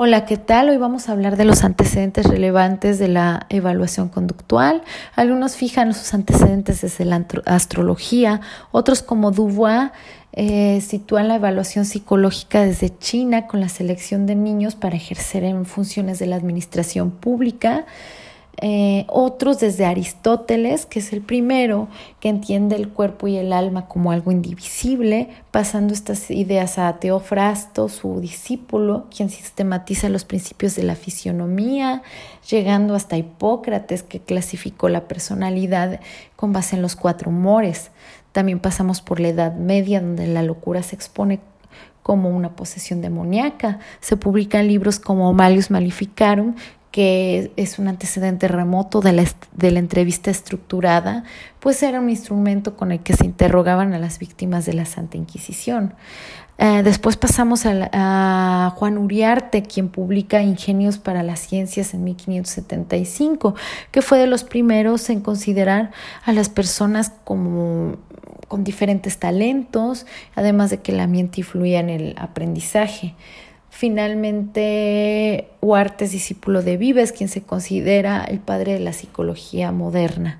Hola, ¿qué tal? Hoy vamos a hablar de los antecedentes relevantes de la evaluación conductual. Algunos fijan sus antecedentes desde la astrología, otros como Dubois eh, sitúan la evaluación psicológica desde China con la selección de niños para ejercer en funciones de la administración pública. Eh, otros desde Aristóteles, que es el primero que entiende el cuerpo y el alma como algo indivisible, pasando estas ideas a Teofrasto, su discípulo, quien sistematiza los principios de la fisionomía, llegando hasta Hipócrates, que clasificó la personalidad con base en los cuatro humores. También pasamos por la Edad Media, donde la locura se expone como una posesión demoníaca. Se publican libros como Malius Maleficarum, que es un antecedente remoto de la, de la, entrevista estructurada, pues era un instrumento con el que se interrogaban a las víctimas de la Santa Inquisición. Eh, después pasamos a, Juan Uriarte, quien publica Ingenios para las Ciencias en 1575, que fue de los primeros en considerar a las personas como con diferentes talentos, además de que el ambiente influía en el aprendizaje. Finalmente, Huarte es discípulo de Vives, quien se considera el padre de la psicología moderna.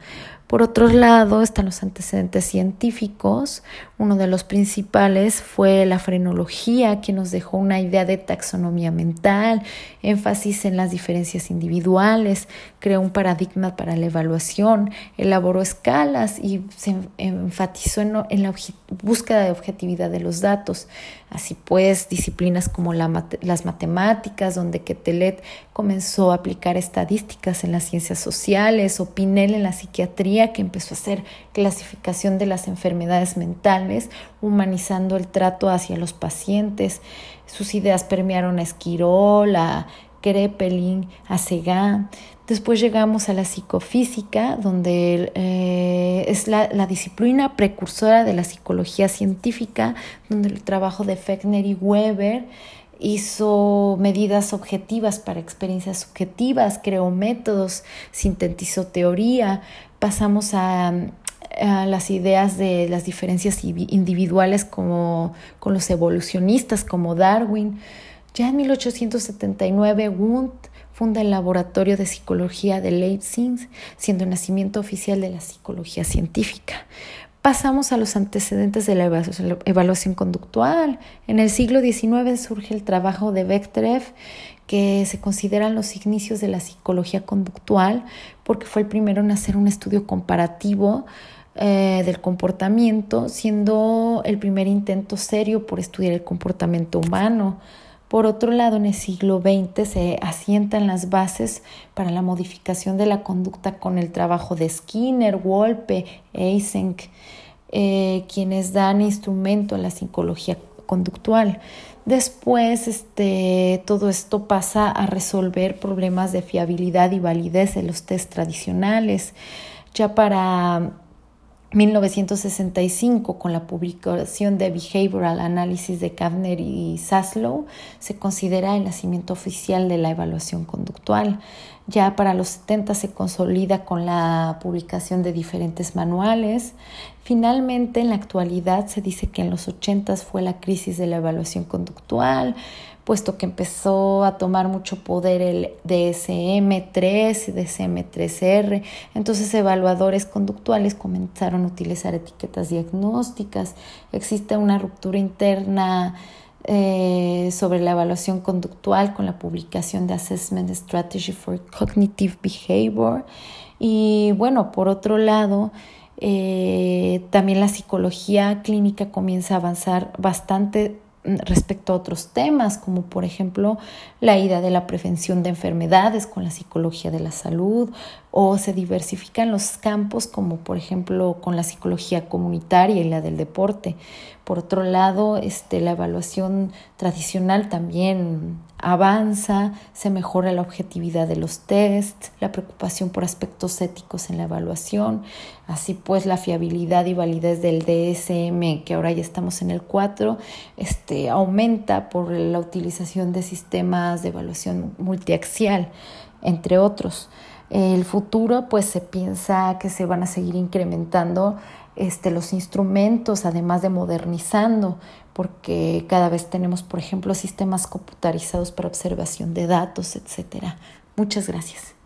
Por otro lado, están los antecedentes científicos. Uno de los principales fue la frenología, que nos dejó una idea de taxonomía mental, énfasis en las diferencias individuales, creó un paradigma para la evaluación, elaboró escalas y se enfatizó en, la búsqueda de objetividad de los datos. Así pues, disciplinas como las matemáticas, donde Quetelet comenzó a aplicar estadísticas en las ciencias sociales, o Pinel en la psiquiatría, que empezó a hacer clasificación de las enfermedades mentales, humanizando el trato hacia los pacientes. Sus ideas permearon a Esquirol, a Krepelin, a Segan. Después llegamos a la psicofísica, donde eh, es la, disciplina precursora de la psicología científica, donde el trabajo de Fechner y Weber hizo medidas objetivas para experiencias subjetivas, creó métodos, sintetizó teoría, pasamos a, las ideas de las diferencias individuales como con los evolucionistas como Darwin. Ya en 1879 Wundt funda el Laboratorio de Psicología de Leipzig, siendo el nacimiento oficial de la psicología científica. Pasamos a los antecedentes de la evaluación conductual. En el siglo XIX surge el trabajo de Bechterew, que se consideran los inicios de la psicología conductual, porque fue el primero en hacer un estudio comparativo eh, del comportamiento, siendo el primer intento serio por estudiar el comportamiento humano. Por otro lado, en el siglo XX se asientan las bases para la modificación de la conducta con el trabajo de Skinner, Wolpe, Eysenck, eh, quienes dan instrumento a la psicología conductual. Después, este, todo esto pasa a resolver problemas de fiabilidad y validez de los test tradicionales. Ya para 1965, con la publicación de Behavioral Analysis de Kavner y Saslow, se considera el nacimiento oficial de la evaluación conductual. Ya para los 70 se consolida con la publicación de diferentes manuales. Finalmente, en la actualidad se dice que en los 80 fue la crisis de la evaluación conductual, puesto que empezó a tomar mucho poder el DSM-3 y DSM-3R. Entonces evaluadores conductuales comenzaron a utilizar etiquetas diagnósticas. Existe una ruptura interna eh, sobre la evaluación conductual con la publicación de Assessment Strategy for Cognitive Behavior. Y bueno, por otro lado, eh, también la psicología clínica comienza a avanzar bastante respecto a otros temas, como por ejemplo la idea de la prevención de enfermedades con la psicología de la salud, o se diversifican los campos, como por ejemplo con la psicología comunitaria y la del deporte. Por otro lado, este, la evaluación tradicional también avanza, se mejora la objetividad de los tests, la preocupación por aspectos éticos en la evaluación, así pues la fiabilidad y validez del DSM, que ahora ya estamos en el 4, este, aumenta por la utilización de sistemas de evaluación multiaxial, entre otros. El futuro, pues se piensa que se van a seguir incrementando este, los instrumentos, además de modernizando, porque cada vez tenemos, por ejemplo, sistemas computarizados para observación de datos, etcétera. Muchas gracias.